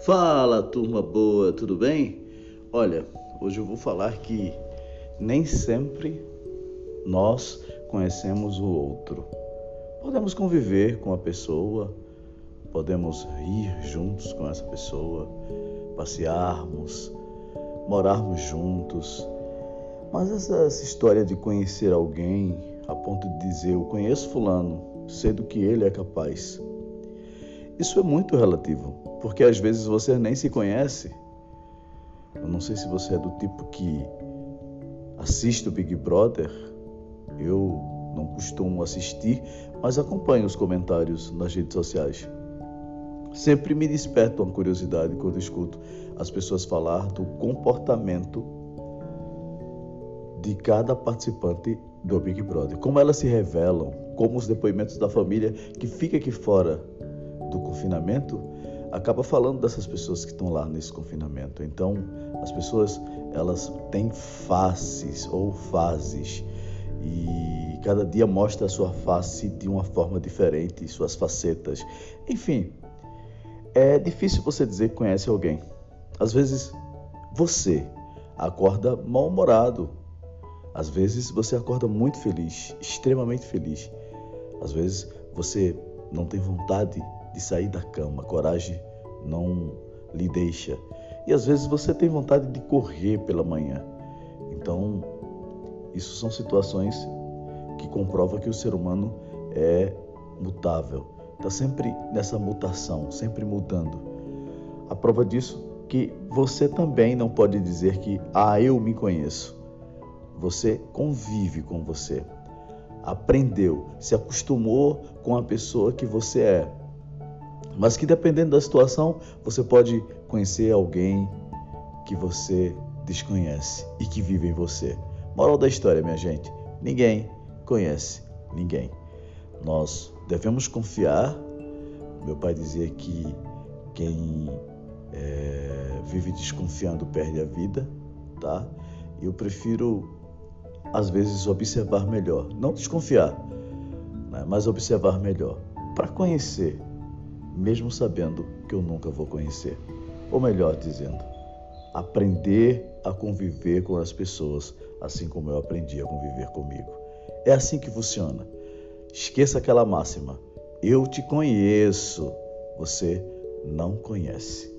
Fala, turma boa, tudo bem? Olha, hoje eu vou falar que nem sempre nós conhecemos o outro. Podemos conviver com a pessoa, podemos rir juntos com essa pessoa, passearmos, morarmos juntos. Mas essa, essa história de conhecer alguém a ponto de dizer eu conheço fulano, sei do que ele é capaz. Isso é muito relativo, porque às vezes você nem se conhece. Eu não sei se você é do tipo que assiste o Big Brother. Eu não costumo assistir, mas acompanho os comentários nas redes sociais. Sempre me desperta uma curiosidade quando escuto as pessoas falar do comportamento de cada participante do Big Brother, como elas se revelam, como os depoimentos da família que fica aqui fora do confinamento acaba falando dessas pessoas que estão lá nesse confinamento. Então, as pessoas elas têm faces ou fases e cada dia mostra a sua face de uma forma diferente, suas facetas. Enfim, é difícil você dizer que conhece alguém. Às vezes você acorda mal-humorado. Às vezes você acorda muito feliz, extremamente feliz. Às vezes você não tem vontade de sair da cama, coragem não lhe deixa. E às vezes você tem vontade de correr pela manhã. Então, isso são situações que comprovam que o ser humano é mutável, está sempre nessa mutação, sempre mudando. A prova disso que você também não pode dizer que ah, eu me conheço. Você convive com você. Aprendeu, se acostumou com a pessoa que você é. Mas que dependendo da situação, você pode conhecer alguém que você desconhece e que vive em você. Moral da história, minha gente: ninguém conhece ninguém. Nós devemos confiar. Meu pai dizia que quem é, vive desconfiando perde a vida, tá? Eu prefiro às vezes observar melhor, não desconfiar, né? mas observar melhor para conhecer mesmo sabendo que eu nunca vou conhecer. Ou melhor dizendo, aprender a conviver com as pessoas, assim como eu aprendi a conviver comigo. É assim que funciona. Esqueça aquela máxima: eu te conheço, você não conhece.